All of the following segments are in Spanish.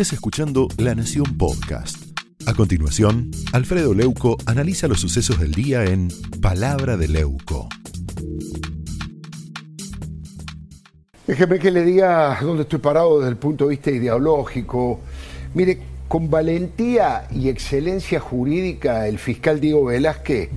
estés escuchando La Nación Podcast. A continuación, Alfredo Leuco analiza los sucesos del día en Palabra de Leuco. Déjeme que le diga dónde estoy parado desde el punto de vista ideológico. Mire, con valentía y excelencia jurídica, el fiscal Diego Velázquez,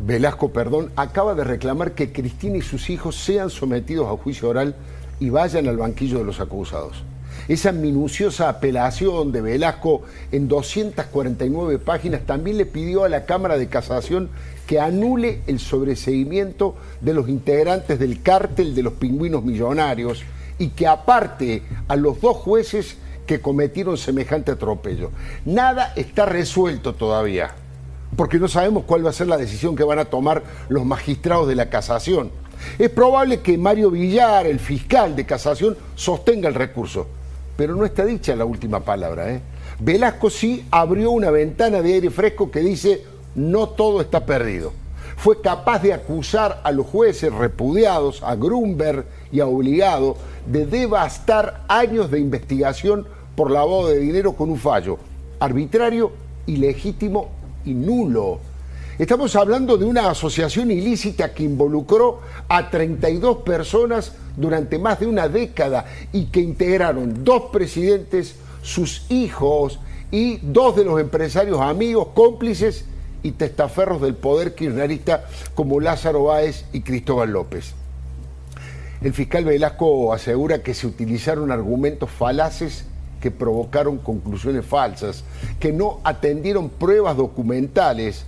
Velasco, perdón, acaba de reclamar que Cristina y sus hijos sean sometidos a juicio oral y vayan al banquillo de los acusados. Esa minuciosa apelación de Velasco en 249 páginas también le pidió a la Cámara de Casación que anule el sobreseguimiento de los integrantes del cártel de los pingüinos millonarios y que aparte a los dos jueces que cometieron semejante atropello. Nada está resuelto todavía, porque no sabemos cuál va a ser la decisión que van a tomar los magistrados de la casación. Es probable que Mario Villar, el fiscal de casación, sostenga el recurso pero no está dicha la última palabra. ¿eh? Velasco sí abrió una ventana de aire fresco que dice no todo está perdido. Fue capaz de acusar a los jueces repudiados, a Grunberg y a Obligado, de devastar años de investigación por lavado de dinero con un fallo arbitrario, ilegítimo y nulo. Estamos hablando de una asociación ilícita que involucró a 32 personas durante más de una década y que integraron dos presidentes, sus hijos y dos de los empresarios amigos, cómplices y testaferros del poder kirchnerista como Lázaro Báez y Cristóbal López. El fiscal Velasco asegura que se utilizaron argumentos falaces que provocaron conclusiones falsas, que no atendieron pruebas documentales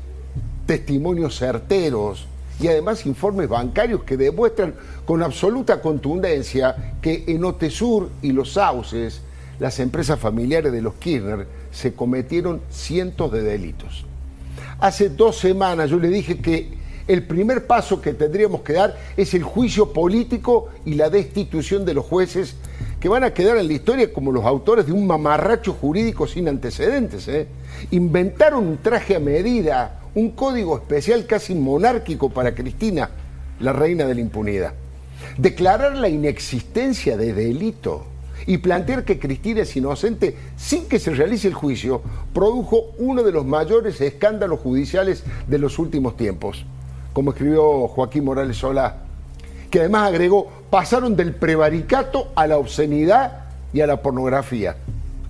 testimonios certeros y además informes bancarios que demuestran con absoluta contundencia que en Otesur y Los Sauces, las empresas familiares de los Kirchner, se cometieron cientos de delitos. Hace dos semanas yo le dije que el primer paso que tendríamos que dar es el juicio político y la destitución de los jueces que van a quedar en la historia como los autores de un mamarracho jurídico sin antecedentes. ¿eh? Inventaron un traje a medida, un código especial casi monárquico para Cristina, la reina de la impunidad. Declarar la inexistencia de delito y plantear que Cristina es inocente sin que se realice el juicio produjo uno de los mayores escándalos judiciales de los últimos tiempos, como escribió Joaquín Morales Solá, que además agregó, pasaron del prevaricato a la obscenidad y a la pornografía.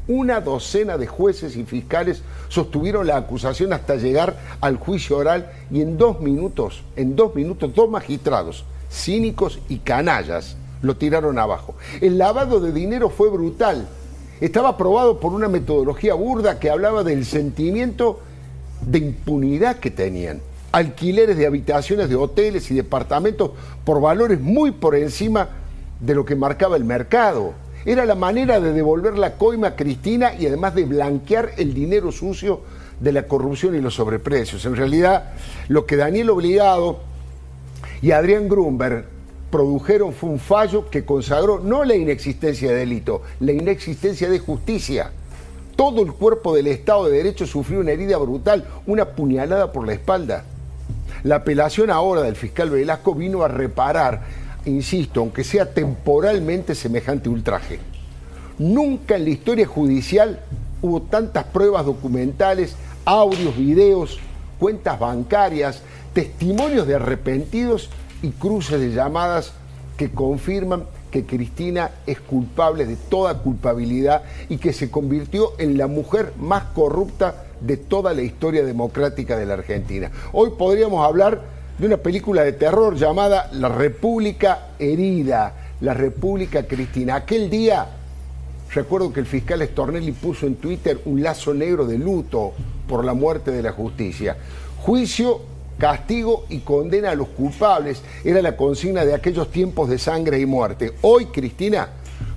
Una docena de jueces y fiscales sostuvieron la acusación hasta llegar al juicio oral y en dos minutos, en dos minutos, dos magistrados, cínicos y canallas, lo tiraron abajo. El lavado de dinero fue brutal. Estaba aprobado por una metodología burda que hablaba del sentimiento de impunidad que tenían. Alquileres de habitaciones de hoteles y departamentos por valores muy por encima de lo que marcaba el mercado era la manera de devolver la coima a Cristina y además de blanquear el dinero sucio de la corrupción y los sobreprecios. En realidad, lo que Daniel Obligado y Adrián Grunberg produjeron fue un fallo que consagró no la inexistencia de delito, la inexistencia de justicia. Todo el cuerpo del Estado de Derecho sufrió una herida brutal, una puñalada por la espalda. La apelación ahora del fiscal Velasco vino a reparar insisto, aunque sea temporalmente semejante ultraje. Nunca en la historia judicial hubo tantas pruebas documentales, audios, videos, cuentas bancarias, testimonios de arrepentidos y cruces de llamadas que confirman que Cristina es culpable de toda culpabilidad y que se convirtió en la mujer más corrupta de toda la historia democrática de la Argentina. Hoy podríamos hablar de una película de terror llamada La República Herida, La República Cristina. Aquel día, recuerdo que el fiscal Stornelli puso en Twitter un lazo negro de luto por la muerte de la justicia. Juicio, castigo y condena a los culpables era la consigna de aquellos tiempos de sangre y muerte. Hoy Cristina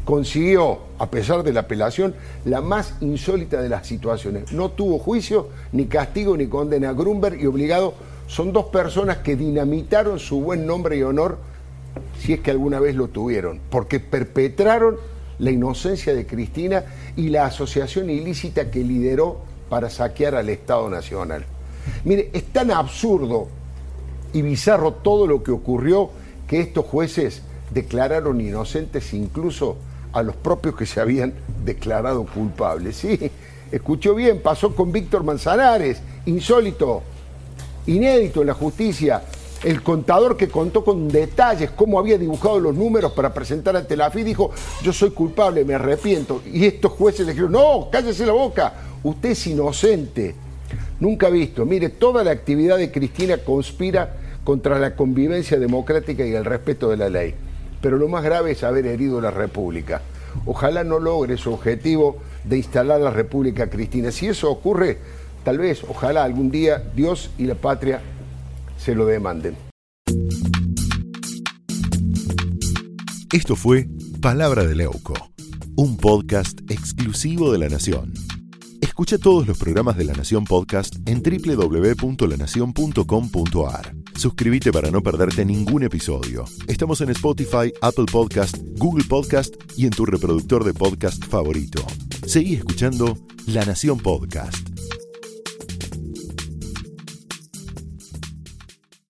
consiguió, a pesar de la apelación, la más insólita de las situaciones. No tuvo juicio, ni castigo, ni condena. Grunberg y obligado son dos personas que dinamitaron su buen nombre y honor, si es que alguna vez lo tuvieron, porque perpetraron la inocencia de Cristina y la asociación ilícita que lideró para saquear al Estado Nacional. Mire, es tan absurdo y bizarro todo lo que ocurrió que estos jueces declararon inocentes incluso a los propios que se habían declarado culpables. Sí, escuchó bien, pasó con Víctor Manzanares, insólito, inédito en la justicia. El contador que contó con detalles cómo había dibujado los números para presentar ante la FI dijo, yo soy culpable, me arrepiento. Y estos jueces le dijeron, no, cállese la boca, usted es inocente. Nunca visto. Mire, toda la actividad de Cristina conspira contra la convivencia democrática y el respeto de la ley. Pero lo más grave es haber herido la República. Ojalá no logre su objetivo de instalar la República Cristina. Si eso ocurre, tal vez, ojalá algún día Dios y la patria se lo demanden. Esto fue Palabra de Leuco, un podcast exclusivo de La Nación. Escucha todos los programas de La Nación Podcast en www.lanacion.com.ar. Suscríbete para no perderte ningún episodio. Estamos en Spotify, Apple Podcast, Google Podcast y en tu reproductor de podcast favorito. Seguí escuchando La Nación Podcast.